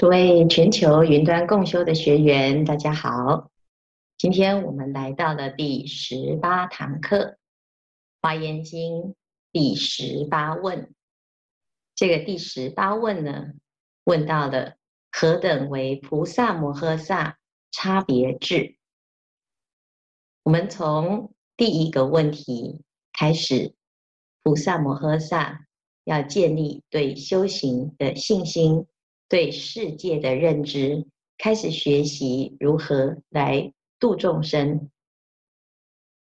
诸位全球云端共修的学员，大家好。今天我们来到了第十八堂课，《华严经》第十八问。这个第十八问呢，问到了何等为菩萨摩诃萨差别智？我们从第一个问题开始，菩萨摩诃萨要建立对修行的信心。对世界的认知，开始学习如何来度众生。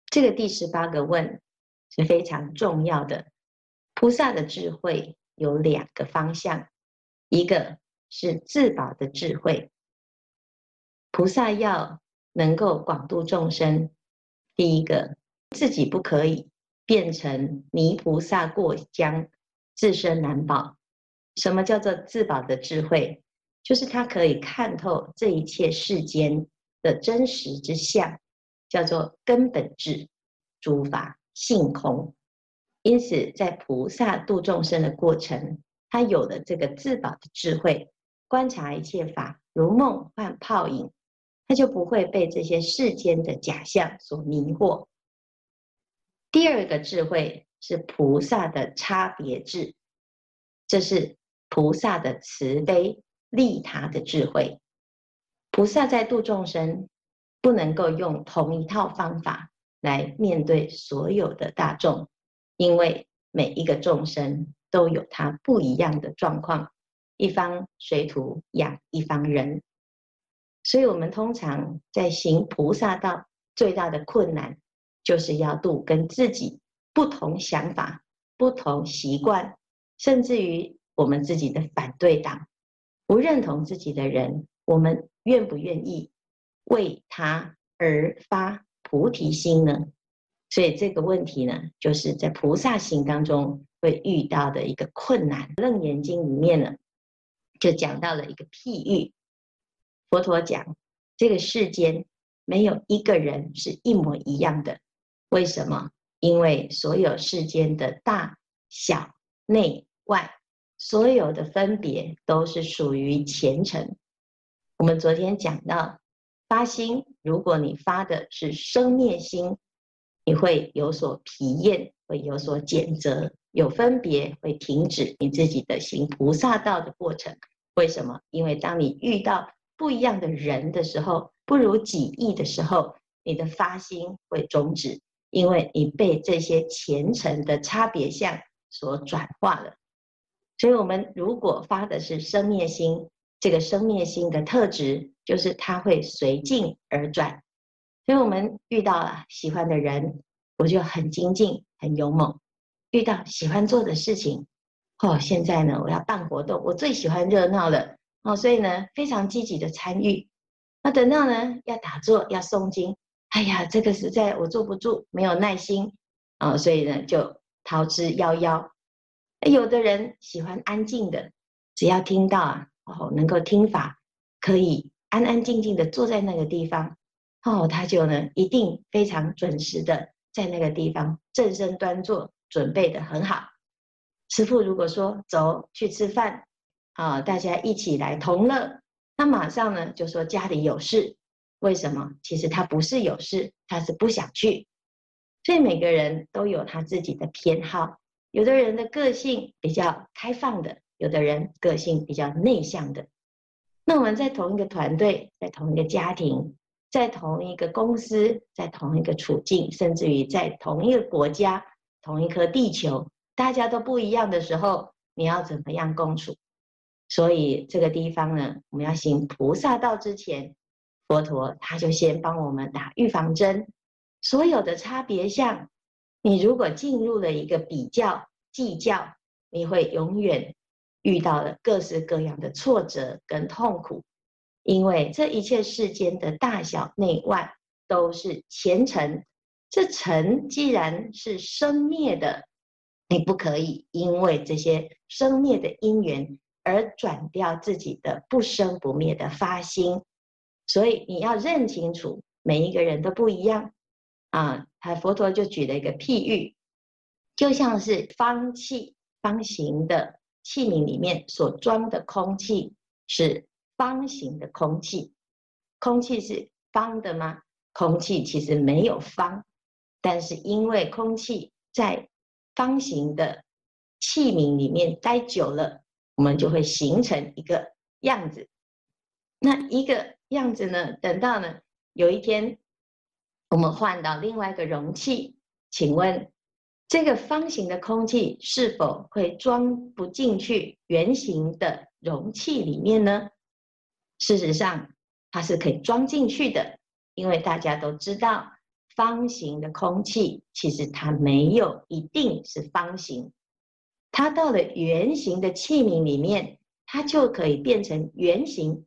这个第十八个问是非常重要的。菩萨的智慧有两个方向，一个是自保的智慧。菩萨要能够广度众生，第一个自己不可以变成泥菩萨过江，自身难保。什么叫做自保的智慧？就是他可以看透这一切世间的真实之相，叫做根本智，诸法性空。因此，在菩萨度众生的过程，他有了这个自保的智慧，观察一切法如梦幻泡影，他就不会被这些世间的假象所迷惑。第二个智慧是菩萨的差别智，这是。菩萨的慈悲利他的智慧，菩萨在度众生，不能够用同一套方法来面对所有的大众，因为每一个众生都有他不一样的状况，一方水土养一方人，所以我们通常在行菩萨道，最大的困难就是要度跟自己不同想法、不同习惯，甚至于。我们自己的反对党，不认同自己的人，我们愿不愿意为他而发菩提心呢？所以这个问题呢，就是在菩萨行当中会遇到的一个困难。《楞严经》里面呢，就讲到了一个譬喻，佛陀讲这个世间没有一个人是一模一样的，为什么？因为所有世间的大小内外。所有的分别都是属于前尘。我们昨天讲到发心，如果你发的是生灭心，你会有所疲厌，会有所减则，有分别会停止你自己的行菩萨道的过程。为什么？因为当你遇到不一样的人的时候，不如己意的时候，你的发心会终止，因为你被这些前尘的差别相所转化了。所以，我们如果发的是生灭心，这个生灭心的特质就是它会随境而转。所以我们遇到了喜欢的人，我就很精进、很勇猛；遇到喜欢做的事情，哦，现在呢，我要办活动，我最喜欢热闹了，哦，所以呢，非常积极的参与。那等到呢，要打坐、要诵经，哎呀，这个实在我坐不住，没有耐心，啊、所以呢，就逃之夭夭。有的人喜欢安静的，只要听到啊，哦，能够听法，可以安安静静的坐在那个地方，哦，他就呢一定非常准时的在那个地方正身端坐，准备的很好。师父如果说走去吃饭，啊，大家一起来同乐，他马上呢就说家里有事。为什么？其实他不是有事，他是不想去。所以每个人都有他自己的偏好。有的人的个性比较开放的，有的人个性比较内向的。那我们在同一个团队，在同一个家庭，在同一个公司，在同一个处境，甚至于在同一个国家、同一颗地球，大家都不一样的时候，你要怎么样共处？所以这个地方呢，我们要行菩萨道之前，佛陀他就先帮我们打预防针，所有的差别相。你如果进入了一个比较计较，你会永远遇到了各式各样的挫折跟痛苦，因为这一切世间的大小内外都是前尘，这尘既然是生灭的，你不可以因为这些生灭的因缘而转掉自己的不生不灭的发心，所以你要认清楚，每一个人都不一样。啊，他佛陀就举了一个譬喻，就像是方器方形的器皿里面所装的空气是方形的空气。空气是方的吗？空气其实没有方，但是因为空气在方形的器皿里面待久了，我们就会形成一个样子。那一个样子呢，等到呢有一天我们换到另外一个容器，请问这个方形的空气是否会装不进去圆形的容器里面呢？事实上，它是可以装进去的，因为大家都知道，方形的空气其实它没有一定是方形，它到了圆形的器皿里面，它就可以变成圆形，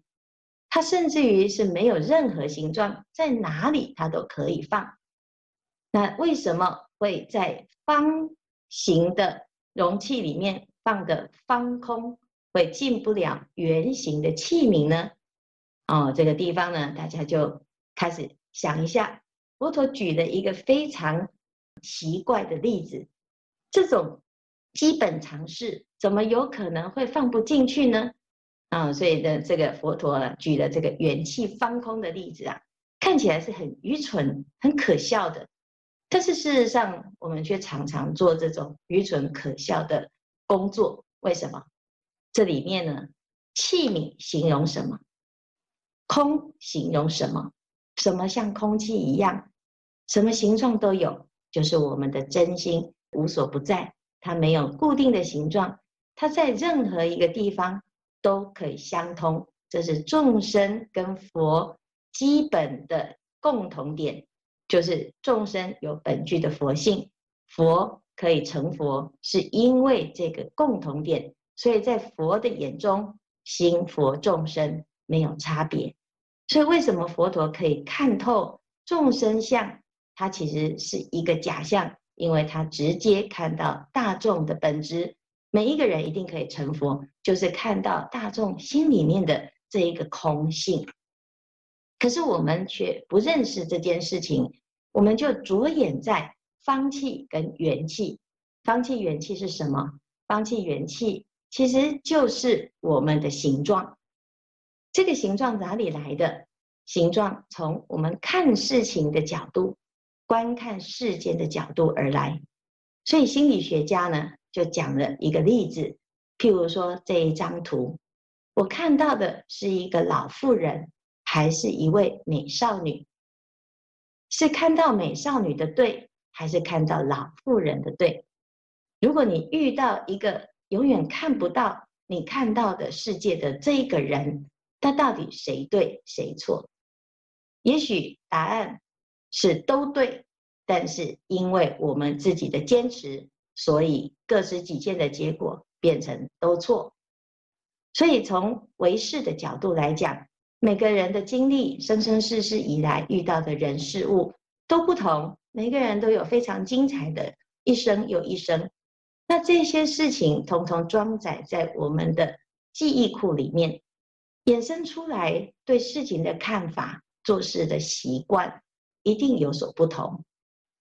它甚至于是没有任何形状，在哪里它都可以放。那为什么会在方形的容器里面放个方空，会进不了圆形的器皿呢？哦，这个地方呢，大家就开始想一下。佛陀举了一个非常奇怪的例子，这种基本常识怎么有可能会放不进去呢？啊、所以呢，这个佛陀举了这个元气方空的例子啊，看起来是很愚蠢、很可笑的，但是事实上，我们却常常做这种愚蠢可笑的工作。为什么？这里面呢，器皿形容什么？空形容什么？什么像空气一样，什么形状都有，就是我们的真心无所不在，它没有固定的形状，它在任何一个地方都可以相通。这是众生跟佛基本的共同点，就是众生有本具的佛性，佛可以成佛，是因为这个共同点，所以在佛的眼中，心佛众生没有差别。所以，为什么佛陀可以看透众生相？它其实是一个假象，因为他直接看到大众的本质。每一个人一定可以成佛，就是看到大众心里面的这一个空性。可是我们却不认识这件事情，我们就着眼在方气跟元气。方气、元气是什么？方气、元气其实就是我们的形状。这个形状哪里来的？形状从我们看事情的角度、观看世间的角度而来。所以心理学家呢，就讲了一个例子，譬如说这一张图，我看到的是一个老妇人，还是一位美少女？是看到美少女的对，还是看到老妇人的对？如果你遇到一个永远看不到你看到的世界的这一个人，那到底谁对谁错？也许答案是都对，但是因为我们自己的坚持，所以各执己见的结果变成都错。所以从唯识的角度来讲，每个人的经历，生生世世以来遇到的人事物都不同，每个人都有非常精彩的一生又一生。那这些事情统统装载在我们的记忆库里面。衍生出来对事情的看法、做事的习惯，一定有所不同。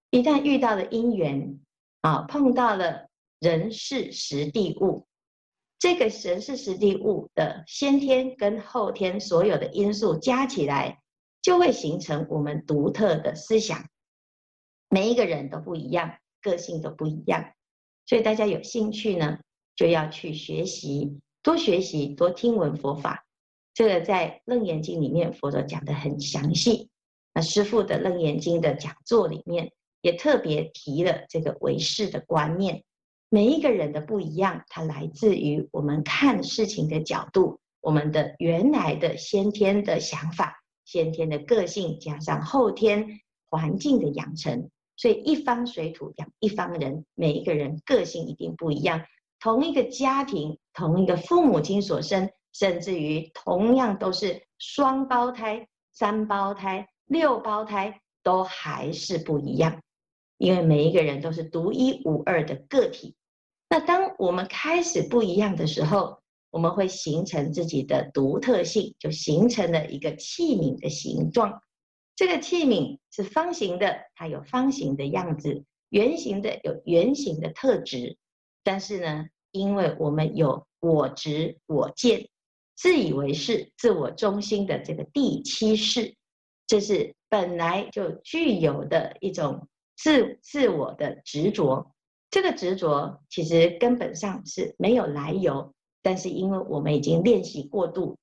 一旦遇到了因缘啊，碰到了人事时地物，这个人事时地物的先天跟后天所有的因素加起来，就会形成我们独特的思想。每一个人都不一样，个性都不一样，所以大家有兴趣呢，就要去学习，多学习，多听闻佛法。这个在《楞严经》里面，佛陀讲得很详细。那师父的《楞严经》的讲座里面，也特别提了这个唯识的观念。每一个人的不一样，它来自于我们看事情的角度，我们的原来的先天的想法、先天的个性，加上后天环境的养成。所以一方水土养一方人，每一个人个性一定不一样。同一个家庭，同一个父母亲所生。甚至于同样都是双胞胎、三胞胎、六胞胎，都还是不一样，因为每一个人都是独一无二的个体。那当我们开始不一样的时候，我们会形成自己的独特性，就形成了一个器皿的形状。这个器皿是方形的，它有方形的样子；圆形的有圆形的特质。但是呢，因为我们有我执、我见。自以为是、自我中心的这个第七识，这是本来就具有的一种自自我的执着。这个执着其实根本上是没有来由，但是因为我们已经练习过度，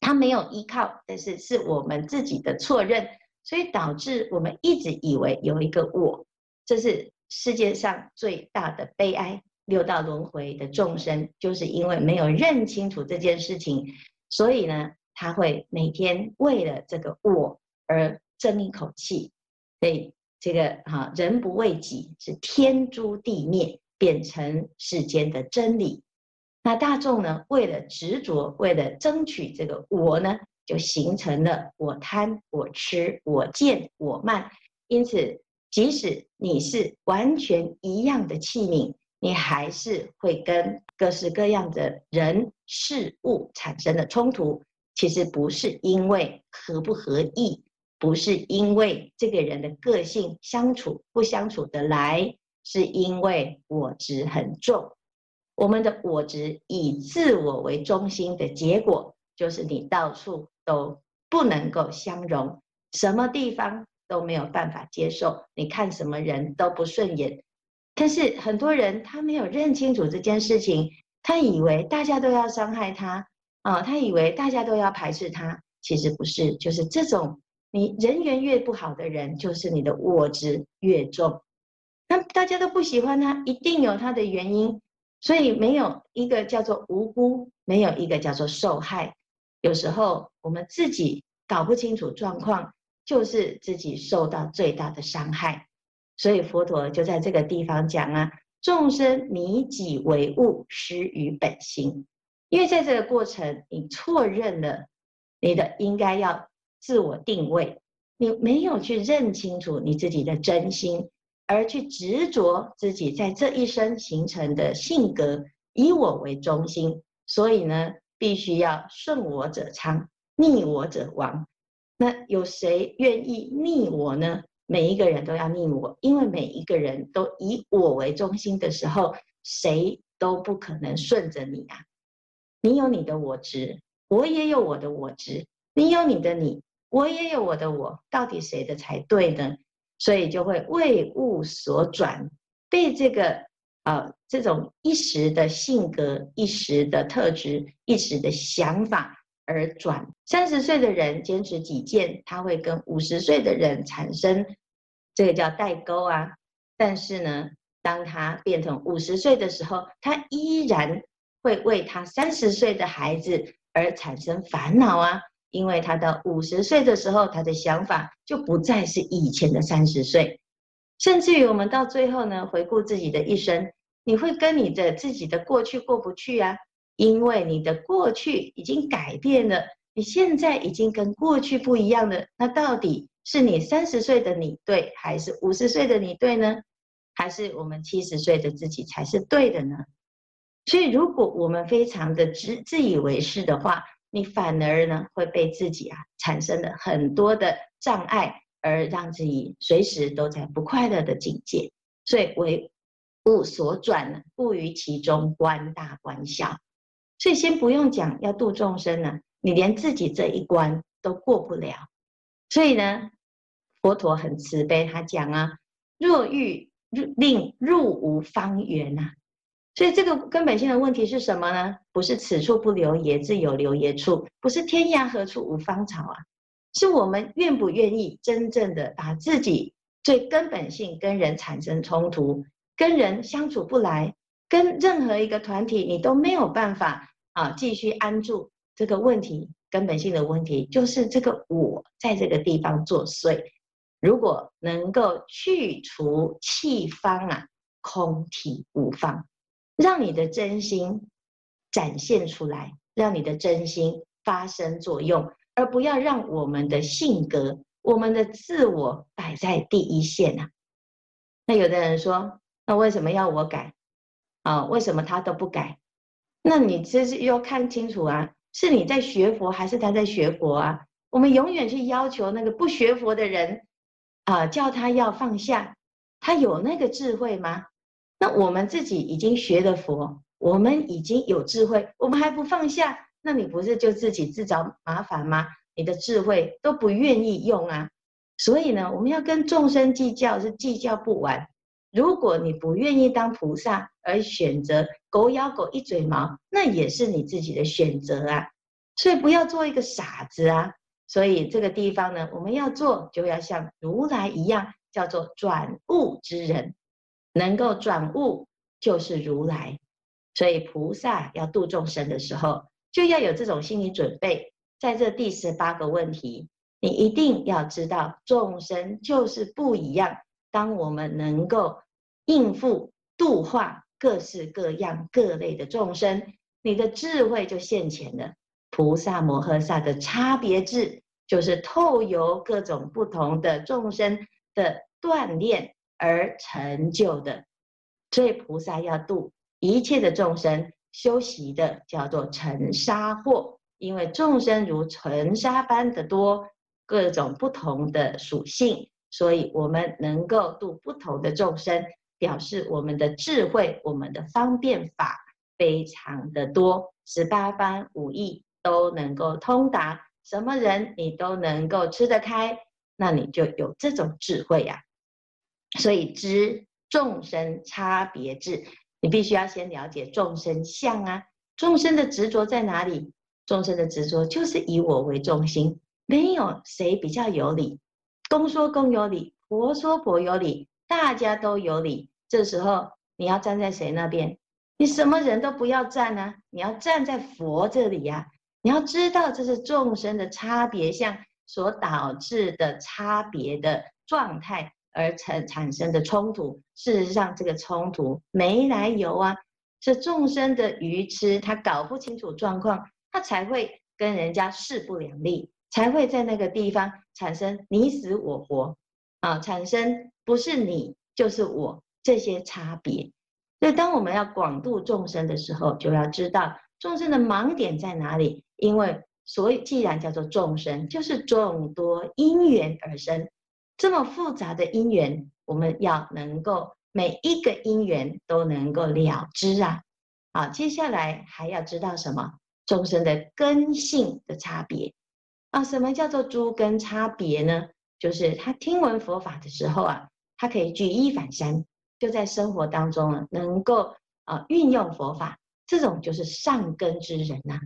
它没有依靠，但是是我们自己的错认，所以导致我们一直以为有一个我，这是世界上最大的悲哀。六道轮回的众生，就是因为没有认清楚这件事情，所以呢，他会每天为了这个我而争一口气。所以这个哈，人不为己，是天诛地灭，变成世间的真理。那大众呢，为了执着，为了争取这个我呢，就形成了我贪、我痴、我见、我慢。因此，即使你是完全一样的器皿。你还是会跟各式各样的人事物产生的冲突，其实不是因为合不合意，不是因为这个人的个性相处不相处得来，是因为我执很重。我们的我执以自我为中心的结果，就是你到处都不能够相容，什么地方都没有办法接受，你看什么人都不顺眼。但是很多人他没有认清楚这件事情，他以为大家都要伤害他啊，他以为大家都要排斥他，其实不是，就是这种你人缘越不好的人，就是你的我执越重。那大家都不喜欢他，一定有他的原因，所以没有一个叫做无辜，没有一个叫做受害。有时候我们自己搞不清楚状况，就是自己受到最大的伤害。所以佛陀就在这个地方讲啊，众生迷己为物，失于本心。因为在这个过程，你错认了你的应该要自我定位，你没有去认清楚你自己的真心，而去执着自己在这一生形成的性格，以我为中心。所以呢，必须要顺我者昌，逆我者亡。那有谁愿意逆我呢？每一个人都要逆我，因为每一个人都以我为中心的时候，谁都不可能顺着你啊！你有你的我执，我也有我的我执；你有你的你，我也有我的我。到底谁的才对呢？所以就会为物所转，被这个、呃、这种一时的性格、一时的特质、一时的想法。而转三十岁的人坚持己见，他会跟五十岁的人产生这个叫代沟啊。但是呢，当他变成五十岁的时候，他依然会为他三十岁的孩子而产生烦恼啊。因为他到五十岁的时候，他的想法就不再是以前的三十岁。甚至于我们到最后呢，回顾自己的一生，你会跟你的自己的过去过不去啊。因为你的过去已经改变了，你现在已经跟过去不一样了。那到底是你三十岁的你对，还是五十岁的你对呢？还是我们七十岁的自己才是对的呢？所以，如果我们非常的自自以为是的话，你反而呢会被自己啊产生了很多的障碍，而让自己随时都在不快乐的境界。所以，为物所转，不于其中观大观小。所以先不用讲要度众生呢，你连自己这一关都过不了。所以呢，佛陀很慈悲，他讲啊，若欲令入无方圆呐。所以这个根本性的问题是什么呢？不是此处不留爷，自有留爷处；不是天涯何处无芳草啊，是我们愿不愿意真正的把自己最根本性跟人产生冲突，跟人相处不来。跟任何一个团体，你都没有办法啊，继续安住这个问题，根本性的问题就是这个我在这个地方作祟。如果能够去除气方啊，空体无方，让你的真心展现出来，让你的真心发生作用，而不要让我们的性格、我们的自我摆在第一线啊。那有的人说，那为什么要我改？啊，为什么他都不改？那你这是要看清楚啊，是你在学佛还是他在学佛啊？我们永远去要求那个不学佛的人啊，叫他要放下，他有那个智慧吗？那我们自己已经学了佛，我们已经有智慧，我们还不放下，那你不是就自己自找麻烦吗？你的智慧都不愿意用啊。所以呢，我们要跟众生计较是计较不完。如果你不愿意当菩萨而选择狗咬狗一嘴毛，那也是你自己的选择啊。所以不要做一个傻子啊。所以这个地方呢，我们要做就要像如来一样，叫做转悟之人，能够转悟就是如来。所以菩萨要度众生的时候，就要有这种心理准备。在这第十八个问题，你一定要知道众生就是不一样。当我们能够应付度化各式各样各类的众生，你的智慧就现前了。菩萨摩诃萨的差别智，就是透由各种不同的众生的锻炼而成就的。所以菩萨要度一切的众生，修习的叫做尘沙惑，因为众生如尘沙般的多，各种不同的属性。所以，我们能够度不同的众生，表示我们的智慧、我们的方便法非常的多，十八般武艺都能够通达，什么人你都能够吃得开，那你就有这种智慧呀、所以，知众生差别智，你必须要先了解众生相啊，众生的执着在哪里？众生的执着就是以我为中心，没有谁比较有理。公说公有理，婆说婆有理，大家都有理。这时候你要站在谁那边？你什么人都不要站啊！你要站在佛这里呀、啊！你要知道这是众生的差别相所导致的差别的状态而产产生的冲突。事实上，这个冲突没来由啊，是众生的愚痴，他搞不清楚状况，他才会跟人家势不两立。才会在那个地方产生你死我活，啊，产生不是你就是我这些差别。所以，当我们要广度众生的时候，就要知道众生的盲点在哪里。因为，所以既然叫做众生，就是众多因缘而生，这么复杂的因缘，我们要能够每一个因缘都能够了知啊。好，接下来还要知道什么？众生的根性的差别。啊，什么叫做诸根差别呢？就是他听闻佛法的时候啊，他可以举一反三，就在生活当中啊，能够啊运用佛法，这种就是善根之人呐。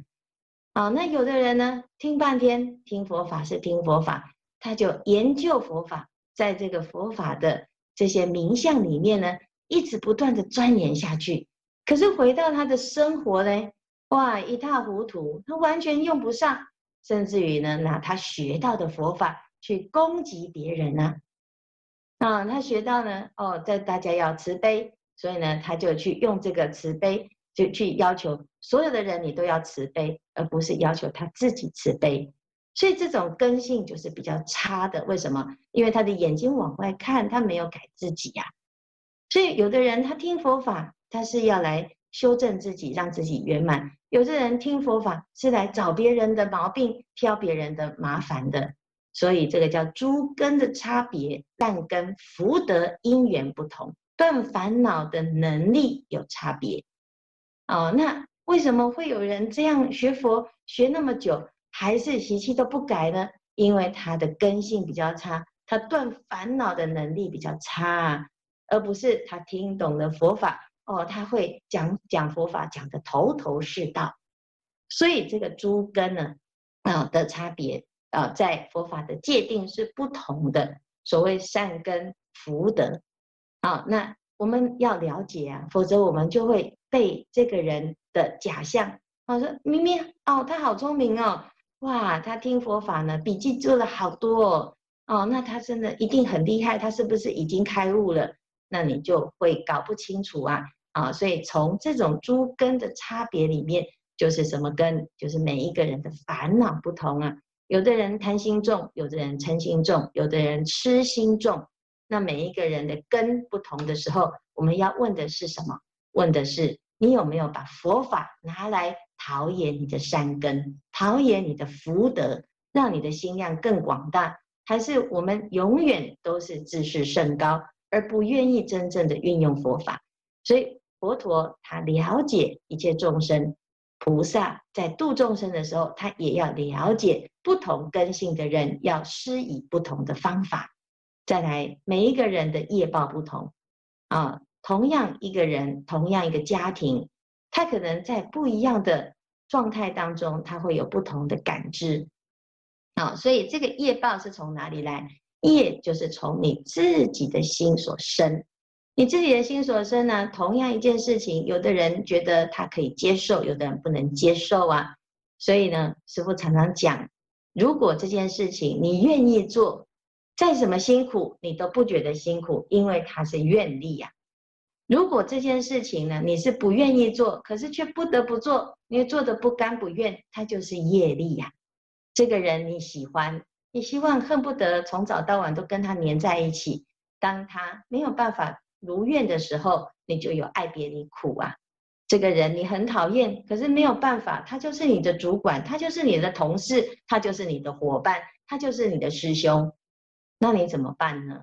啊，那有的人呢，听半天，听佛法是听佛法，他就研究佛法，在这个佛法的这些名相里面呢，一直不断的钻研下去。可是回到他的生活呢，哇，一塌糊涂，他完全用不上。甚至于呢，拿他学到的佛法去攻击别人呢？啊，他学到呢，哦，在大家要慈悲，所以呢，他就去用这个慈悲，就去要求所有的人，你都要慈悲，而不是要求他自己慈悲。所以这种根性就是比较差的。为什么？因为他的眼睛往外看，他没有改自己呀。所以有的人他听佛法，他是要来修正自己，让自己圆满。有的人听佛法是来找别人的毛病，挑别人的麻烦的，所以这个叫诸根的差别，但根福德因缘不同，断烦恼的能力有差别。哦，那为什么会有人这样学佛学那么久，还是习气都不改呢？因为他的根性比较差，他断烦恼的能力比较差，而不是他听懂了佛法。哦，他会讲讲佛法，讲得头头是道，所以这个诸根呢，啊的差别啊，在佛法的界定是不同的。所谓善根福德，啊，那我们要了解啊，否则我们就会被这个人的假象，啊，说明明哦，他好聪明哦，哇，他听佛法呢，笔记做了好多哦，哦，那他真的一定很厉害，他是不是已经开悟了？那你就会搞不清楚啊。啊，所以从这种诸根的差别里面，就是什么根？就是每一个人的烦恼不同啊。有的人贪心重，有的人嗔心重，有的人痴心重。那每一个人的根不同的时候，我们要问的是什么？问的是你有没有把佛法拿来陶冶你的善根，陶冶你的福德，让你的心量更广大？还是我们永远都是自视甚高，而不愿意真正的运用佛法？所以。佛陀他了解一切众生，菩萨在度众生的时候，他也要了解不同根性的人要施以不同的方法。再来，每一个人的业报不同啊，同样一个人，同样一个家庭，他可能在不一样的状态当中，他会有不同的感知啊。所以，这个业报是从哪里来？业就是从你自己的心所生。你自己的心所生呢？同样一件事情，有的人觉得他可以接受，有的人不能接受啊。所以呢，师父常常讲，如果这件事情你愿意做，再怎么辛苦，你都不觉得辛苦，因为它是愿力呀。如果这件事情呢，你是不愿意做，可是却不得不做，因为做的不甘不愿，它就是业力呀。这个人你喜欢，你希望恨不得从早到晚都跟他黏在一起，当他没有办法。如愿的时候，你就有爱别离苦啊。这个人你很讨厌，可是没有办法，他就是你的主管，他就是你的同事，他就是你的伙伴，他就是你的师兄。那你怎么办呢？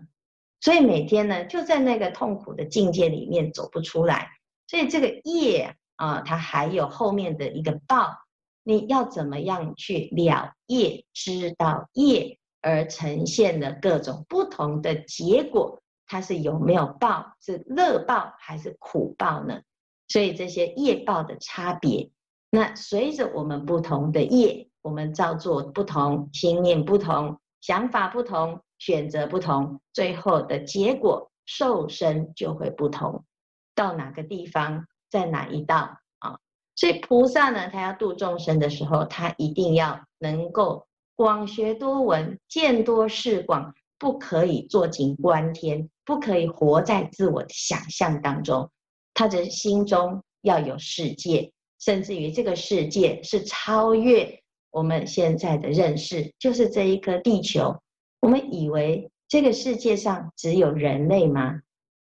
所以每天呢，就在那个痛苦的境界里面走不出来。所以这个业啊，它还有后面的一个报，你要怎么样去了业，知道业而呈现的各种不同的结果。它是有没有报？是乐报还是苦报呢？所以这些业报的差别，那随着我们不同的业，我们造作不同，心念不同，想法不同，选择不同，最后的结果受身就会不同。到哪个地方，在哪一道啊？所以菩萨呢，他要度众生的时候，他一定要能够广学多闻，见多识广。不可以坐井观天，不可以活在自我的想象当中。他的心中要有世界，甚至于这个世界是超越我们现在的认识，就是这一颗地球。我们以为这个世界上只有人类吗？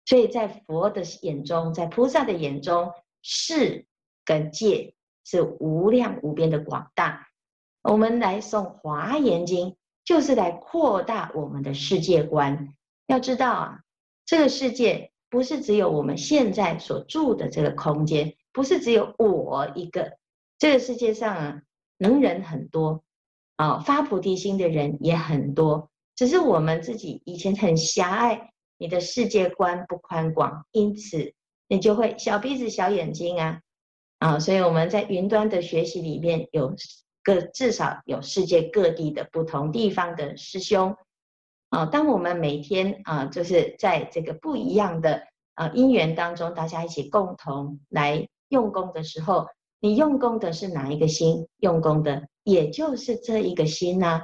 所以在佛的眼中，在菩萨的眼中，世跟界是无量无边的广大。我们来诵《华严经》。就是来扩大我们的世界观。要知道啊，这个世界不是只有我们现在所住的这个空间，不是只有我一个。这个世界上啊，能人很多啊，发菩提心的人也很多，只是我们自己以前很狭隘，你的世界观不宽广，因此你就会小鼻子小眼睛啊啊！所以我们在云端的学习里面有。各至少有世界各地的不同地方的师兄啊，当我们每天啊，就是在这个不一样的啊因缘当中，大家一起共同来用功的时候，你用功的是哪一个心？用功的也就是这一个心呐，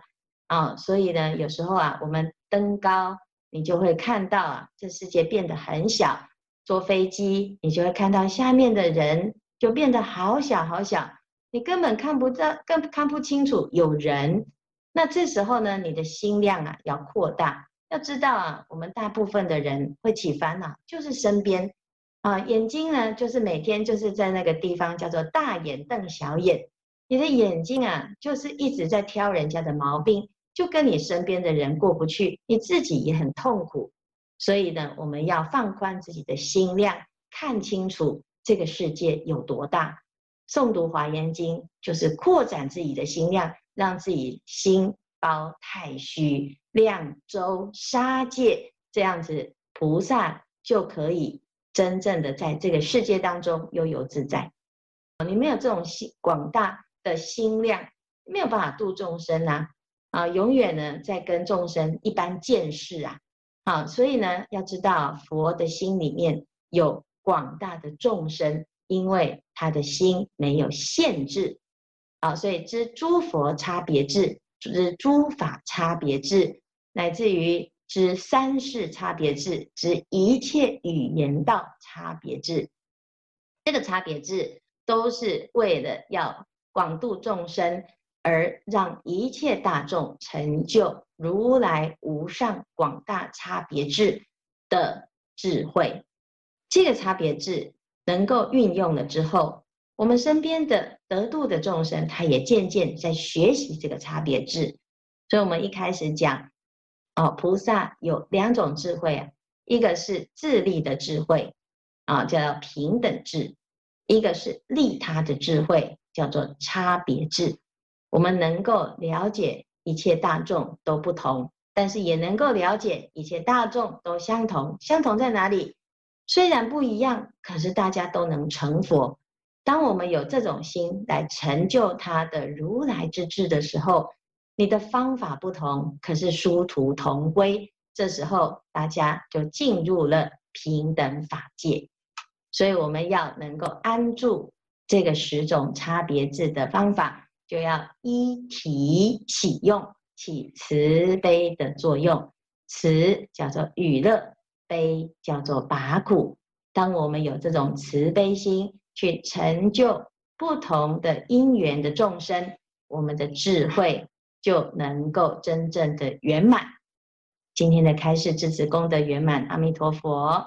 啊所以呢，有时候啊，我们登高，你就会看到啊，这世界变得很小；坐飞机，你就会看到下面的人就变得好小好小。你根本看不到，更看不清楚有人。那这时候呢，你的心量啊要扩大。要知道啊，我们大部分的人会起烦恼，就是身边啊，眼睛呢，就是每天就是在那个地方叫做大眼瞪小眼。你的眼睛啊，就是一直在挑人家的毛病，就跟你身边的人过不去，你自己也很痛苦。所以呢，我们要放宽自己的心量，看清楚这个世界有多大。诵读华严经，就是扩展自己的心量，让自己心包太虚，量周沙界，这样子菩萨就可以真正的在这个世界当中悠游自在。你没有这种心广大的心量，没有办法度众生啊！啊，永远呢在跟众生一般见识啊！好，所以呢，要知道佛的心里面有广大的众生。因为他的心没有限制，啊，所以知诸佛差别智，知诸法差别智，乃至于知三世差别智，知一切语言道差别智。这个差别智都是为了要广度众生，而让一切大众成就如来无上广大差别智的智慧。这个差别智。能够运用了之后，我们身边的得度的众生，他也渐渐在学习这个差别智。所以，我们一开始讲，哦，菩萨有两种智慧啊，一个是自利的智慧，啊，叫平等智；一个是利他的智慧，叫做差别智。我们能够了解一切大众都不同，但是也能够了解一切大众都相同。相同在哪里？虽然不一样，可是大家都能成佛。当我们有这种心来成就他的如来之智的时候，你的方法不同，可是殊途同归。这时候大家就进入了平等法界。所以我们要能够安住这个十种差别智的方法，就要依体起用，起慈悲的作用。慈叫做娱乐，悲叫做拔苦。当我们有这种慈悲心，去成就不同的因缘的众生，我们的智慧就能够真正的圆满。今天的开示至此功德圆满，阿弥陀佛。